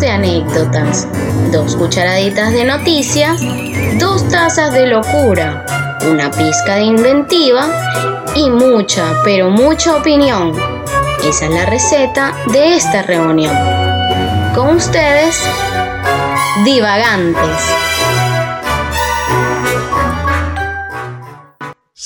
de anécdotas, dos cucharaditas de noticias, dos tazas de locura, una pizca de inventiva y mucha, pero mucha opinión. Esa es la receta de esta reunión. Con ustedes, divagantes.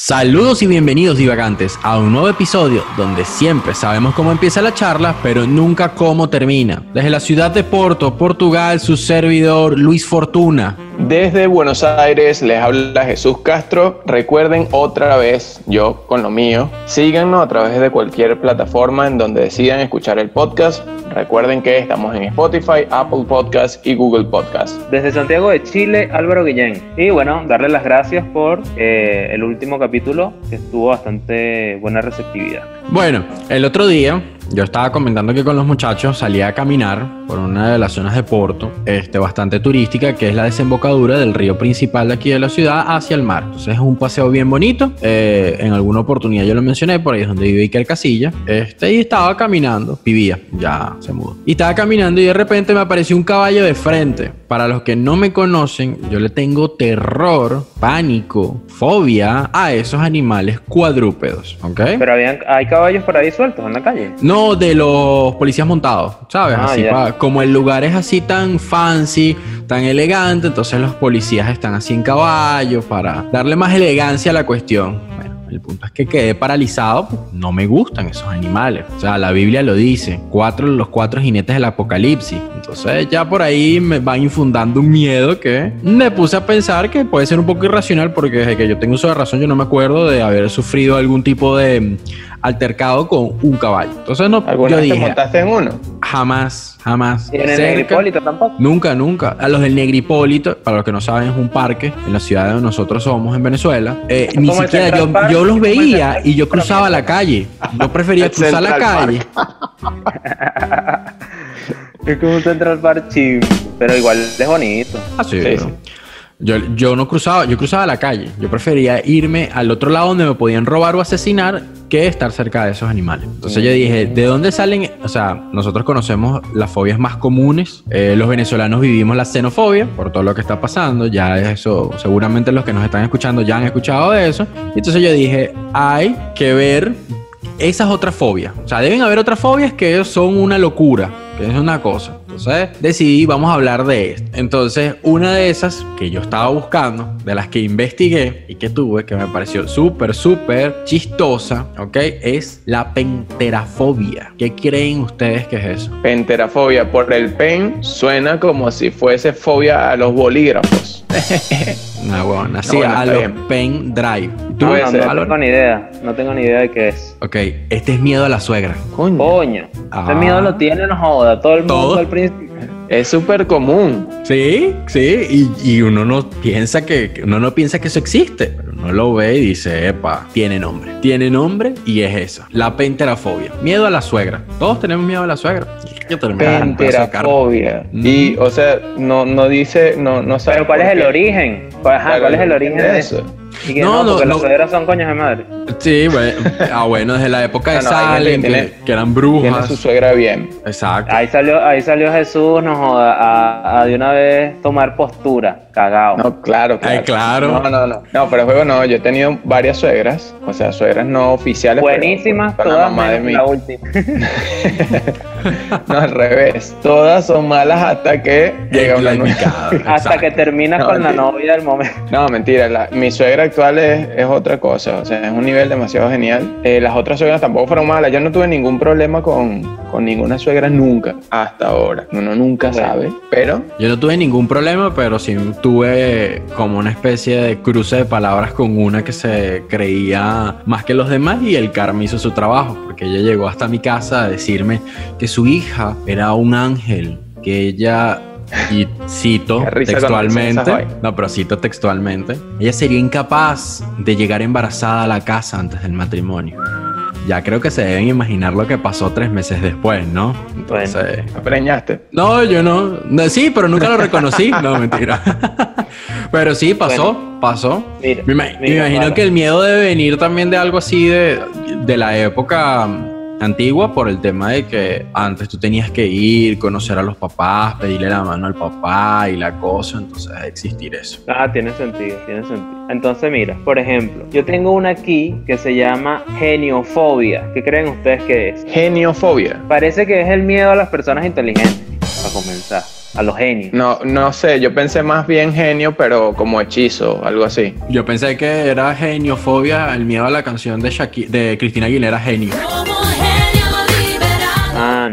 Saludos y bienvenidos divagantes a un nuevo episodio donde siempre sabemos cómo empieza la charla, pero nunca cómo termina. Desde la ciudad de Porto, Portugal, su servidor Luis Fortuna. Desde Buenos Aires les habla Jesús Castro. Recuerden otra vez, yo con lo mío, síganos a través de cualquier plataforma en donde decidan escuchar el podcast. Recuerden que estamos en Spotify, Apple Podcast y Google Podcast. Desde Santiago de Chile, Álvaro Guillén. Y bueno, darle las gracias por eh, el último capítulo, que estuvo bastante buena receptividad. Bueno, el otro día yo estaba comentando que con los muchachos salía a caminar por una de las zonas de Porto, este, bastante turística, que es la desembocadura del río principal de aquí de la ciudad hacia el mar. Entonces es un paseo bien bonito. Eh, en alguna oportunidad yo lo mencioné, por ahí es donde vive Iker Casilla. Este, y estaba caminando, vivía, ya se mudó. Y estaba caminando y de repente me apareció un caballo de frente. Para los que no me conocen, yo le tengo terror, pánico, fobia a esos animales cuadrúpedos, ¿ok? Pero habían, hay caballos por ahí sueltos en la calle. No, de los policías montados, ¿sabes? Ah, así pa- como el lugar es así tan fancy, tan elegante, entonces los policías están así en caballo para darle más elegancia a la cuestión. Bueno, el punto es que quedé paralizado, pues, no me gustan esos animales. O sea, la Biblia lo dice, cuatro, los cuatro jinetes del apocalipsis. Entonces ya por ahí me va infundando un miedo que me puse a pensar que puede ser un poco irracional porque desde que yo tengo uso de razón yo no me acuerdo de haber sufrido algún tipo de altercado con un caballo. Entonces no, ¿Alguna yo vez te dije, montaste en uno? jamás, jamás. Y en el cerca, Negripólito tampoco. Nunca, nunca. A los del Negripólito, para los que no saben, es un parque en la ciudad donde nosotros somos, en Venezuela. Eh, ni siquiera yo, Central Park, yo los veía y yo cruzaba la calle. Yo prefería cruzar la calle. Es como un Central Park chill, pero igual es bonito. Ah, sí, Sí, pero sí. Yo, yo no cruzaba, yo cruzaba la calle. Yo prefería irme al otro lado donde me podían robar o asesinar que estar cerca de esos animales. Entonces yo dije, ¿de dónde salen? O sea, nosotros conocemos las fobias más comunes. Eh, los venezolanos vivimos la xenofobia por todo lo que está pasando. Ya eso, seguramente los que nos están escuchando ya han escuchado de eso. Entonces yo dije, hay que ver esas otras fobias. O sea, deben haber otras fobias que son una locura, que es una cosa. Entonces decidí, vamos a hablar de esto. Entonces, una de esas que yo estaba buscando, de las que investigué y que tuve, que me pareció súper, súper chistosa, ¿ok? Es la penterafobia. ¿Qué creen ustedes que es eso? Penterafobia. Por el pen suena como si fuese fobia a los bolígrafos. Una buena. Sí, bueno, a los bien. pen drive. ¿Tú, No, no, no tengo ni idea. No tengo ni idea de qué es. Ok, este es miedo a la suegra. Coño. Coño. Ah. Miedo lo tiene, no joda. Todo el mundo ¿Todo? al principio. Es súper común. Sí, sí, y, y uno no piensa que uno no piensa que eso existe, pero uno lo ve y dice, epa, tiene nombre, tiene nombre y es eso, la penterafobia, miedo a la suegra. Todos tenemos miedo a la suegra. Penterafobia. Mm. Y, o sea, no, no dice, no, no sabe. Pero ¿cuál es el qué. origen? ¿Cuál, ajá, ¿cuál es el origen de eso? Y que No, no, porque no. las suegras son coños de madre. Sí, bueno, ah, bueno, desde la época de Salem, que que, tiene- que eran Tiene brujas. su suegra bien. Exacto. Ahí salió, ahí salió Jesús, no joda, a, a de una vez tomar postura, cagado. No, claro, claro. Ay, claro. No, no, no. No, pero juego no. Yo he tenido varias suegras, o sea, suegras no oficiales. pero Buenísimas, con la todas mamá de mí. la última. No, al revés. Todas son malas hasta que llega una nueva. Hasta que terminas No, con la novia del momento. No, mentira. la- mi suegra actual es, es otra cosa. O sea, es un nivel demasiado genial. Eh, las otras suegras tampoco fueron malas. Yo no tuve ningún problema con, con ninguna suegra nunca, hasta ahora. Uno nunca Bueno. sabe. Pero Yo no tuve ningún problema, pero sí tuve como una especie de cruce de palabras con una que se creía más que los demás y el karma hizo su trabajo, porque ella llegó hasta mi casa a decirme que su hija era un ángel, que ella, y cito textualmente, no, pero cito textualmente, ella sería incapaz de llegar embarazada a la casa antes del matrimonio. Ya creo que se deben imaginar lo que pasó tres meses después, ¿no? Entonces... ¿te preñaste? No, yo no. no, Sí, pero nunca lo reconocí. No, mentira. pero sí, pasó, pasó. Mira, Me, imagino que el miedo debe venir también de algo así de, de la época antigua por el tema de que antes tú tenías que ir, conocer a los papás, pedirle la mano al papá y la cosa, entonces existir eso. Ah, tiene sentido, tiene sentido. Entonces, mira, por ejemplo, yo tengo una aquí que se llama geniofobia. ¿Qué creen ustedes que es? Geniofobia. Parece que es el miedo a las personas inteligentes, para comenzar, a los genios. No, no sé, yo pensé más bien genio, pero como hechizo, algo así. Yo pensé que era geniofobia, el miedo a la canción de, Shaki- de Cristina Aguilera, Genio.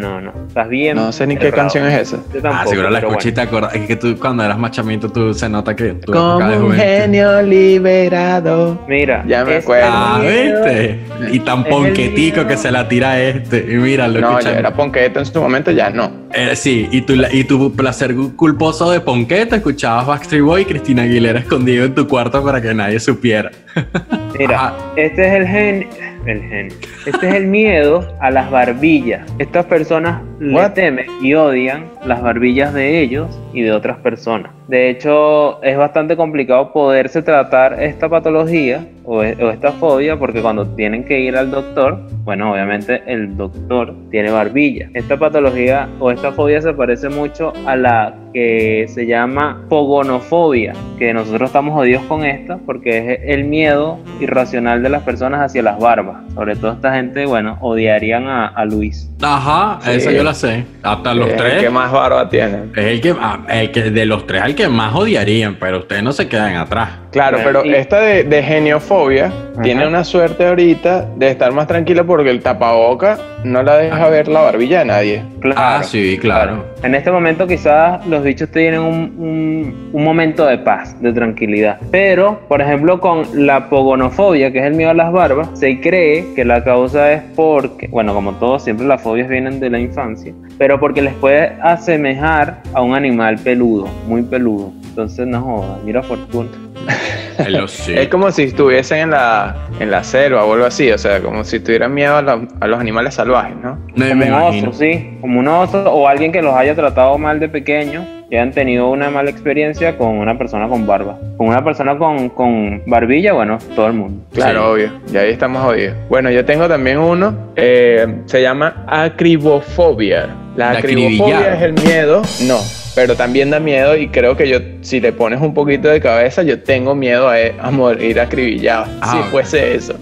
Ah, no, no. Estás bien. No sé ni qué errado. canción es esa. Yo tampoco, ah, seguro la y bueno. te acuerdas. Es que tú cuando eras machamiento tú se nota que tú Como época de un genio liberado. Mira, Ya me es acuerdo. Ah, ¿viste? Y tan ponquetico que se la tira este. Y mira, lo No, ya era Ponqueto en su momento, ya no. Eh, sí, y tu, y tu placer culposo de ponqueta escuchabas Backstreet Boy y Cristina Aguilera escondido en tu cuarto para que nadie supiera. Mira, Ajá. este es el gen, el gen. Este es el miedo a las barbillas. Estas personas le temen y odian las barbillas de ellos y de otras personas. De hecho, es bastante complicado poderse tratar esta patología o, e- o esta fobia porque cuando tienen que ir al doctor, bueno, obviamente el doctor tiene barbilla. Esta patología o esta fobia se parece mucho a la que se llama fogonofobia, que nosotros estamos jodidos con esta porque es el miedo irracional de las personas hacia las barbas. Sobre todo esta gente, bueno, odiarían a, a Luis. Ajá, Sí. esa yo la sé. Hasta los Es tres. el que más barba tiene. Es el que, ah, el que de los tres al que más odiarían, pero ustedes no se quedan atrás. Claro, pero y- esta de, de geniofobia tiene una suerte ahorita de estar más tranquila porque el tapaboca no la deja Ah. ver la barbilla de nadie. Claro, Ah, sí, claro. En este momento quizás los bichos tienen un, momento de paz, de tranquilidad. Pero, por ejemplo, con la pogonofobia, que es el miedo a las barbas, se cree que la causa es porque, bueno, como todos, siempre las fobias vienen de la infancia, pero porque les puede asemejar a un animal peludo, muy peludo. Entonces, no jodas, mira Fortuna. Es como si estuviesen en la, en la selva o algo así, o sea, como si tuvieran miedo a, la- a los animales salvajes, ¿no? No, Como me un imagino. oso, sí, como un oso o alguien que los haya tratado mal de pequeño y hayan tenido una mala experiencia con una persona con barba. Con una persona con, con barbilla, bueno, todo el mundo. Claro, Sí. obvio. Y ahí estamos jodidos. Bueno, yo tengo también uno. eh, se llama acribofobia. La De acribofobia es el miedo. No, pero también da miedo y creo que yo, si le pones un poquito de cabeza, yo tengo miedo a, a morir acribillado. Ah, si fuese eso.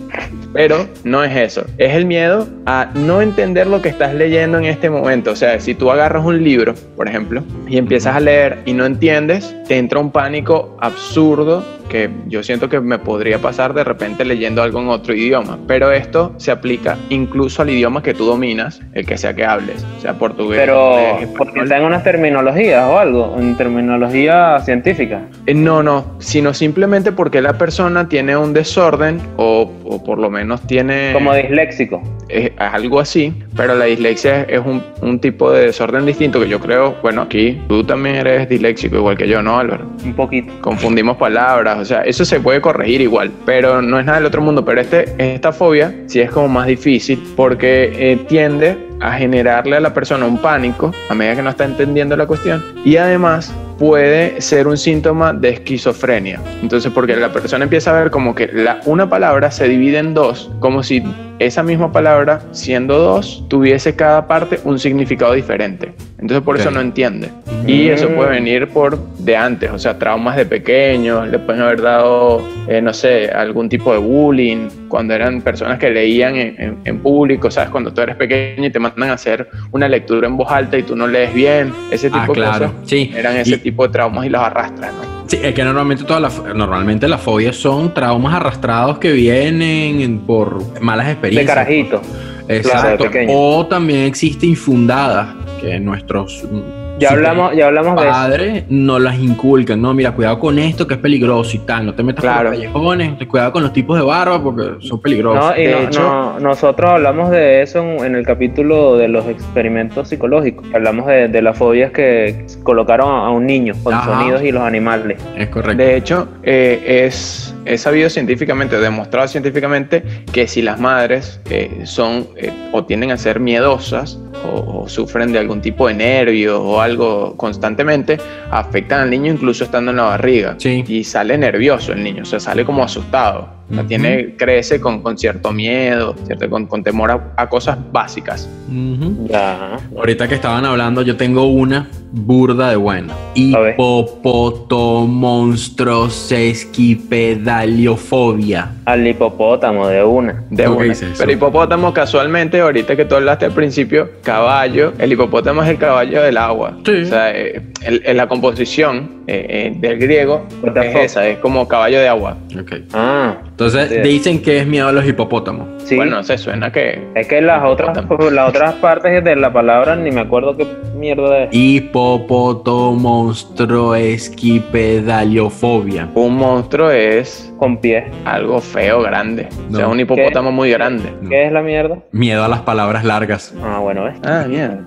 Pero no es eso. Es el miedo a no entender lo que estás leyendo en este momento. O sea, si tú agarras un libro, por ejemplo, y empiezas a leer y no entiendes, te entra un pánico absurdo que yo siento que me podría pasar de repente leyendo algo en otro idioma. Pero esto se aplica incluso al idioma que tú dominas, el que sea que hables, sea portugués. Pero inglés, porque está en unas terminologías o algo, en terminología científica. Eh, No, no, sino simplemente porque la persona tiene un desorden o, o por lo menos tiene Como disléxico. es algo así, pero la dislexia es un, un tipo de desorden distinto que yo creo, bueno, aquí tú también eres disléxico igual que yo, ¿no, Álvaro? Un poquito. Confundimos palabras, o sea, eso se puede corregir igual, pero no es nada del otro mundo, pero este, esta fobia sí es como más difícil porque eh, tiende a generarle a la persona un pánico a medida que no está entendiendo la cuestión y además puede ser un síntoma de esquizofrenia. Entonces, porque la persona empieza a ver como que la, una palabra se divide en dos, como si esa misma palabra, siendo dos, tuviese cada parte un significado diferente. Entonces, por eso no entiende. Y eso puede venir por de antes, o sea, traumas de pequeños, le pueden haber dado, eh, no sé, algún tipo de bullying, cuando eran personas que leían en, en- en público, ¿sabes? Cuando tú eres pequeño y te mandan a hacer una lectura en voz alta y tú no lees bien, ese tipo Ah, de claro. cosas Sí. eran ese Y- tipo de traumas y los arrastran, ¿no? Sí, es que normalmente todas las normalmente las fobias son traumas arrastrados que vienen por malas De experiencias. carajito. Exacto. o también existe infundadas que nuestros Ya hablamos, ya hablamos de eso. padres no las inculcan. No, mira, cuidado con esto que es peligroso y tal. No te metas Claro. por los callejones. Cuidado con los tipos de barba porque son peligrosos. No, y De no- hecho- no- nosotros hablamos de eso en, en el capítulo de los experimentos psicológicos. Hablamos de, de las fobias que colocaron a, a un niño con Ajá. sonidos y los animales. Es correcto. De hecho, eh, es, es sabido científicamente, demostrado científicamente, que si las madres eh, son eh, o tienden a ser miedosas o, o sufren de algún tipo de nervio o algo constantemente, afectan al niño incluso estando en la barriga. Sí. Y sale nervioso el niño, o sea, sale como asustado. O sea, Ujú. tiene, crece con, con cierto miedo, ¿cierto? Con, con temor a, a cosas básicas. Ujú. Ya. Ahorita que estaban hablando, yo tengo una burda de buena. Hipopoto monstrosesquipedaliofobia. Al hipopótamo de una. De ¿Tú qué una. dices eso? Pero hipopótamo, casualmente, ahorita que tú hablaste al principio, caballo, el hipopótamo es el caballo del agua. Sí. O sea, eh, en la composición eh, eh, del griego es esa, es como caballo de agua. Ah, Entonces Sí. dicen que es miedo a los hipopótamos. sí. Bueno, se suena que... es que las otras, las otras partes de la palabra ni me acuerdo qué mierda es. Hipopoto monstruoesquipedaliofobia. Un monstruo es Con pies. algo feo, grande. O sea, un hipopótamo muy grande. No. ¿Qué es la mierda? Miedo a las palabras largas. Ah, bueno, ¿ves? Ah, mierda.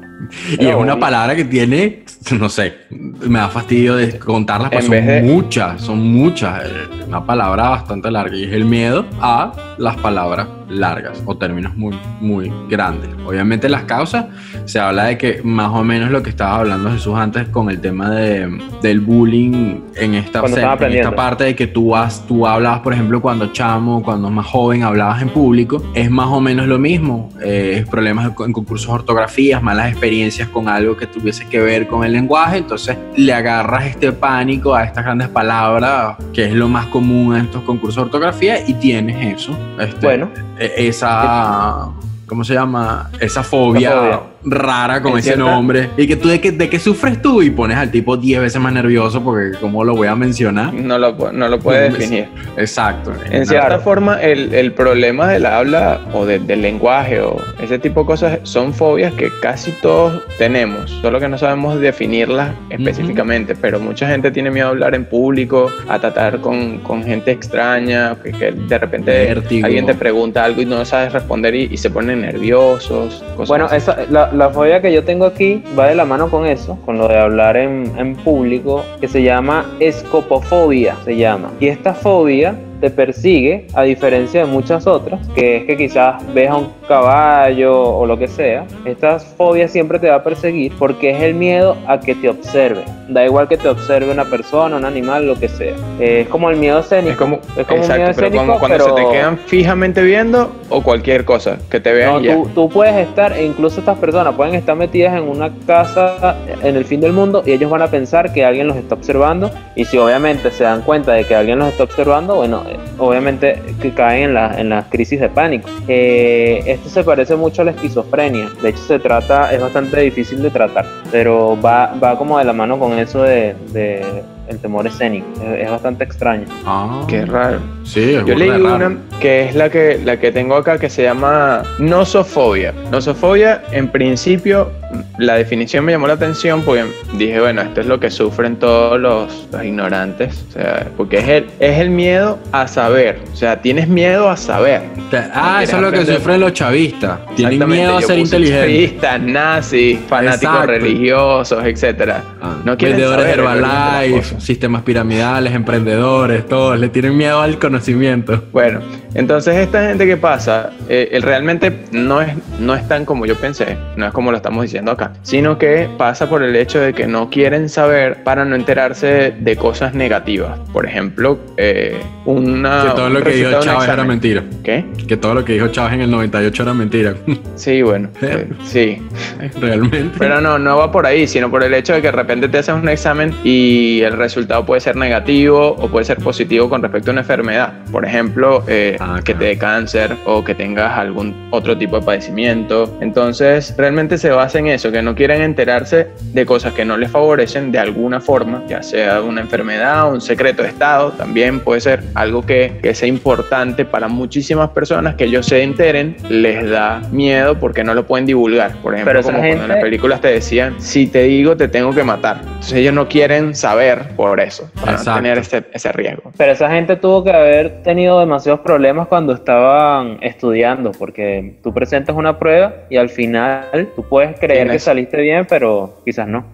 Y es una palabra que tiene, no sé, me da fastidio de contarlas, porque son de- muchas, son muchas. eh, Una palabra bastante larga y es el miedo a las palabras largas o términos muy, muy grandes. Obviamente las causas, se habla de que más o menos lo que estaba hablando Jesús antes con el tema de, del bullying en esta, en esta parte de que tú, has, tú hablabas, por ejemplo, cuando chamo, cuando más joven hablabas en público, es más o menos lo mismo. Eh, problemas en concursos de ortografías, malas experiencias con algo que tuviese que ver con el lenguaje, entonces le agarras este pánico a estas grandes palabras, que es lo más común en estos concursos de ortografía, y tienes eso. este, Bueno. e- Esa... ¿Cómo se llama? Esa fobia, Esa fobia. Rara con ese cierta- nombre. Y que tú de qué, de qué sufres tú y pones al tipo 10 veces más nervioso porque cómo lo voy a mencionar. No lo, no lo puede No, definir. Exacto. En cierta forma, el, el problema del habla o de- del lenguaje o ese tipo de cosas son fobias que casi todos tenemos, solo que no sabemos definirlas específicamente, pero mucha gente tiene miedo a hablar en público, a tratar con, con gente extraña, que, que de repente Vértigo. alguien te pregunta algo y no sabes responder y, y se ponen nerviosos. cosas Bueno, así. esa, la, la fobia que yo tengo aquí va de la mano con eso, con lo de hablar en, público, que se llama escopofobia, se llama. Y esta fobia te persigue, a diferencia de muchas otras, que es que quizás ves a un caballo o lo que sea. Esta fobia siempre te va a perseguir porque es el miedo a que te observe. Da igual que te observe una persona, un animal, lo que sea. Eh, es como el miedo escénico. Es como, es como un miedo pero escénico, cuando, cuando pero- se te quedan fijamente viendo o cualquier cosa que te vean No, ya. tú, tú puedes estar, e incluso estas personas pueden estar metidas en una casa en el fin del mundo y ellos van a pensar que alguien los está observando y si obviamente se dan cuenta de que alguien los está observando, bueno, obviamente que caen en, la- en las crisis de pánico. Eh, esto se parece mucho a la esquizofrenia, de hecho se trata, es bastante difícil de tratar, pero va, va como de la mano con eso de, de el temor escénico, es, es bastante extraño. Ah, Qué raro. Sí, es Yo leí raro. una que es la que, la que tengo acá que se llama nosofobia. Nosofobia, en principio, la definición me llamó la atención porque dije, bueno, esto es lo que sufren todos los, los ignorantes. O sea, porque es el, es el miedo a saber. O sea, tienes miedo a saber. Ah, eso es lo que sufren los chavistas. Tienen miedo a ser inteligentes. chavistas, nazis, fanáticos Exacto. religiosos, etcétera. Ah, No quieren Vendedores de saber Herbalife, sistemas piramidales, emprendedores, todos le tienen miedo al conocimiento. Bueno, entonces esta gente que pasa, eh, él realmente no es, no es tan como yo pensé, no es como lo estamos diciendo acá, sino que pasa por el hecho de que no quieren saber para no enterarse de cosas negativas. Por ejemplo, eh, una... que todo lo que dijo Chávez era mentira. ¿Qué? Que todo lo que dijo Chávez en el 98 era mentira. Sí, bueno, eh, sí. Realmente. Pero no, no va por ahí, sino por el hecho de que de repente te haces un examen y el resultado puede ser negativo o puede ser positivo con respecto a una enfermedad. Por ejemplo, eh, Que te dé cáncer o que tengas algún otro tipo de padecimiento. Entonces, realmente se basa en eso, que no quieren enterarse de cosas que no les favorecen de alguna forma, ya sea una enfermedad, un secreto de Estado, también puede ser algo que, que sea importante para muchísimas personas que ellos se enteren, les da miedo porque no lo pueden divulgar. Por ejemplo, como cuando en las gente- películas te decían, si te digo, te tengo que matar. Entonces ellos no quieren saber por eso, para no Exacto. tener ese, ese riesgo. Pero esa gente tuvo que haber tenido demasiados problemas problemas cuando estaban estudiando, porque tú presentas una prueba y al final tú puedes creer que saliste bien, pero quizás no.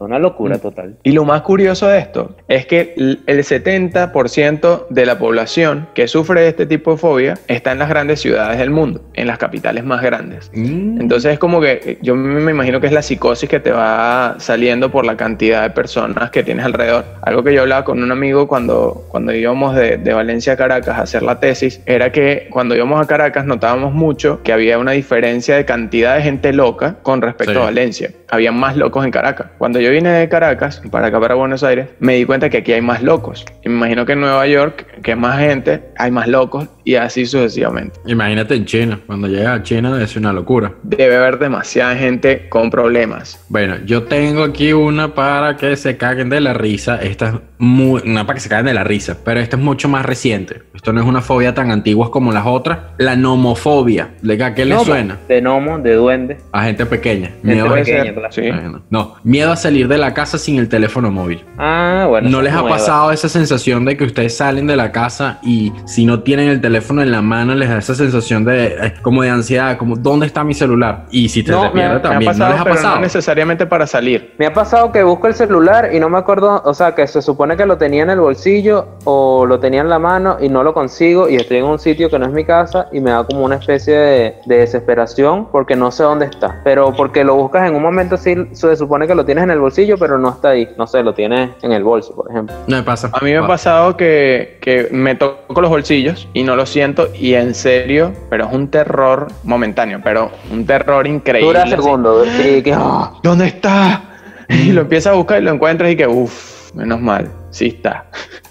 Una locura total. Y lo más curioso de esto es que el 70% de la población que sufre de este tipo de fobia está en las grandes ciudades del mundo, en las capitales más grandes. Mm. Entonces es como que eh, yo me imagino que es la psicosis que te va saliendo por la cantidad de personas que tienes alrededor. Algo que yo hablaba con un amigo cuando, cuando íbamos de, de Valencia a Caracas a hacer la tesis, era que cuando íbamos a Caracas notábamos mucho que había una diferencia de cantidad de gente loca con respecto Sí. a Valencia. Había más locos en Caracas. Cuando yo vine de Caracas para acá, para Buenos Aires, me di cuenta que aquí hay más locos. Y me imagino que en Nueva York, que es más gente, hay más locos y así sucesivamente. Imagínate en China. Cuando llegas a China es una locura. Debe haber demasiada gente con problemas. Bueno, yo tengo aquí una para que se caguen de la risa. Esta es muy. Una para que se caguen de la risa, pero esta es mucho más reciente. Esto no es una fobia tan antigua como las otras. La nomofobia. ¿De a qué le suena? De gnomo, de duende. A gente pequeña. Gente Miedo a- Puede pequeña, sí. Bueno, No, miedo a salir de la casa sin el teléfono móvil. Ah, bueno. ¿No les es ha nueva. pasado esa sensación de que ustedes salen de la casa y si no tienen el teléfono en la mano les da esa sensación de eh, como de ansiedad, como ¿dónde está mi celular? Y si te, No, te también, me ha pasado, ¿no les ha pero pasado? no necesariamente para salir. Me ha pasado que busco el celular y no me acuerdo, o sea, que se supone que lo tenía en el bolsillo o lo tenía en la mano y no lo consigo y estoy en un sitio que no es mi casa y me da como una especie de, de desesperación porque no sé dónde está. Pero porque lo buscas en un momento sí se supone que lo tienes en el bolsillo, pero no está ahí. No sé, lo tienes en el bolso, por ejemplo. No me pasa. A mí me ha pasado que, que me toco los bolsillos y no lo siento y en serio, pero es un terror momentáneo, pero un terror increíble. Dura segundos. Y que, ah, ¿Dónde está? Y lo empiezas a buscar y lo encuentras y que, uff, menos mal, sí está.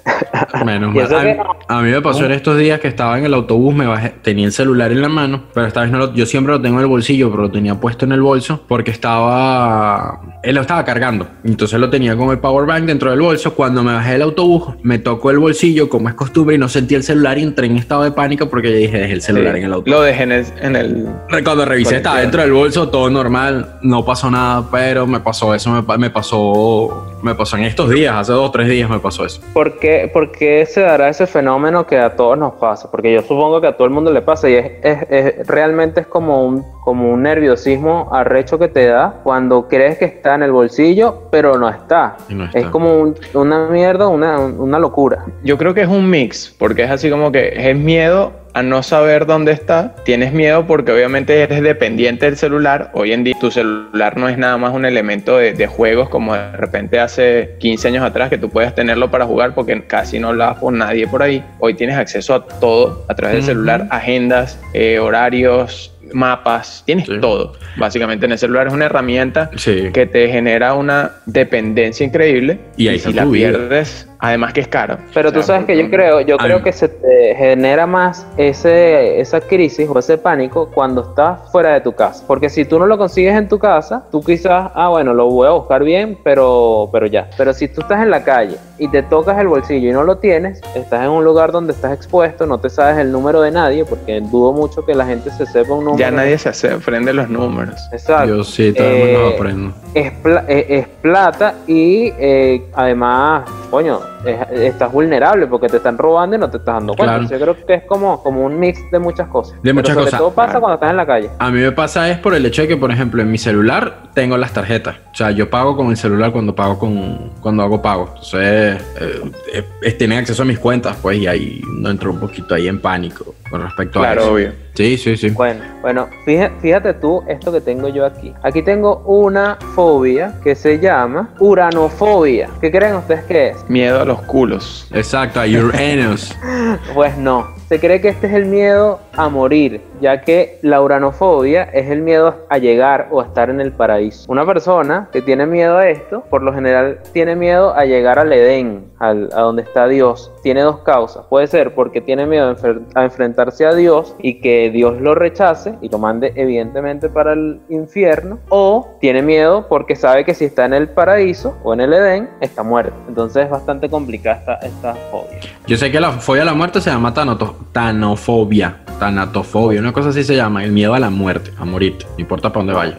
Menos mal. A, mí- a mí me pasó en estos días que estaba en el autobús, me bajé, tenía el celular en la mano, pero esta vez no lo, yo siempre lo tengo en el bolsillo, pero lo tenía puesto en el bolso porque estaba, él lo estaba cargando, entonces lo tenía con el power bank dentro del bolso. Cuando me bajé del autobús, me tocó el bolsillo como es costumbre y no sentí el celular y entré en estado de pánico porque yo dije dejé el celular Sí, en el autobús. Lo dejé en el, en el- Cuando revisé estaba dentro del bolso, todo normal, no pasó nada, pero me pasó eso, me, me pasó, me pasó en estos días, hace dos o tres días me pasó eso. ¿Por qué, por qué se dará ese fenómeno que a todos nos pasa? Porque yo supongo que a todo el mundo le pasa y es, es- es- realmente es como un, como un nerviosismo arrecho que te da cuando crees que está en el bolsillo, pero no está. Y no está. Es como un- una mierda, una, una locura. Yo creo que es un mix, porque es así como que es miedo a no saber dónde está. Tienes miedo porque obviamente eres dependiente del celular. Hoy en día tu celular no es nada más un elemento de, de juegos como de repente hace 15 años atrás que tú puedes tenerlo para jugar porque casi no hablabas con nadie por ahí. Hoy tienes acceso a todo a través del celular, agendas, eh, horarios, mapas, tienes Sí. todo. Básicamente en el celular es una herramienta Sí. que te genera una dependencia increíble Y ahí si la vida. pierdes, además que es caro. Pero tú sabes que yo creo, yo creo que se te genera más ese, esa crisis o ese pánico cuando estás fuera de tu casa. Porque si tú no lo consigues en tu casa, tú quizás, ah, bueno, lo voy a buscar bien, pero, pero ya. Pero si tú estás en la calle y te tocas el bolsillo y no lo tienes, estás en un lugar donde estás expuesto, no te sabes el número de nadie, porque dudo mucho que la gente se sepa un número. Ya nadie se aprende los números. Exacto. Yo sí, también me Eh, los aprendo. Es, pla- eh, es plata y eh, además, coño, es- estás vulnerable porque te están robando y no te estás dando cuenta. Claro. Yo creo que es como, como un mix de muchas cosas. De Pero muchas sobre cosas. todo pasa Claro. cuando estás en la calle. A mí me pasa es por el hecho de que, por ejemplo, en mi celular tengo las tarjetas. O sea, yo pago con el celular cuando pago con cuando hago pago. Entonces, eh, eh, tienen acceso a mis cuentas, pues, y ahí no entro un poquito ahí en pánico con respecto a Claro, eso. obvio. Sí, sí, sí. Bueno, bueno, fíjate, fíjate tú esto que tengo yo aquí. Aquí tengo una fobia que se llama uranofobia. ¿Qué creen ustedes que es? Miedo a los culos. Exacto, a Uranus. Pues no. Se cree que este es el miedo a morir, ya que la uranofobia es el miedo a llegar o a estar en el paraíso. Una persona que tiene miedo a esto, por lo general tiene miedo a llegar al Edén, al- a donde está Dios. Tiene dos causas. Puede ser porque tiene miedo a, enfrentarse a Dios y que Dios lo rechace y lo mande evidentemente para el infierno. O tiene miedo porque sabe que si está en el paraíso o en el Edén, está muerto. Entonces es bastante complicada esta, esta fobia. Yo sé que la fobia a la muerte se llama tanofobia. Tanatofobia, una cosa así se llama, el miedo a la muerte, a morir, no importa para dónde vaya.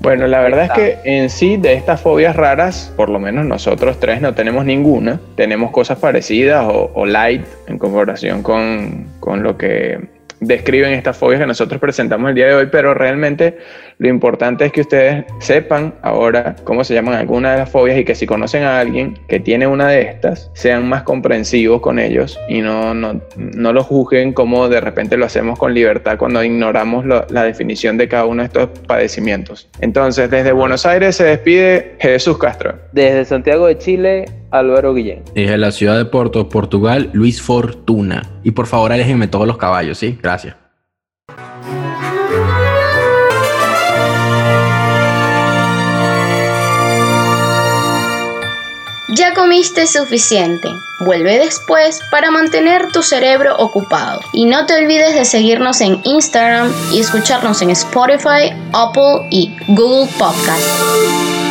Bueno, la verdad es que en sí de estas fobias raras, por lo menos nosotros tres no tenemos ninguna. Tenemos cosas parecidas o, o light en comparación con, con lo que describen estas fobias que nosotros presentamos el día de hoy, pero realmente lo importante es que ustedes sepan ahora cómo se llaman algunas de las fobias y que si conocen a alguien que tiene una de estas, sean más comprensivos con ellos y no, no, no lo juzguen como de repente lo hacemos con libertad cuando ignoramos la definición de cada uno de estos padecimientos. Entonces, desde Buenos Aires se despide Jesús Castro. Desde Santiago de Chile, Álvaro Guillén. Desde la ciudad de Porto, Portugal, Luis Fortuna. Y por favor, aléjenme todos los caballos, ¿sí? Gracias. Ya comiste suficiente. Vuelve después para mantener tu cerebro ocupado. Y no te olvides de seguirnos en Instagram y escucharnos en Spotify, Apple y Google Podcast.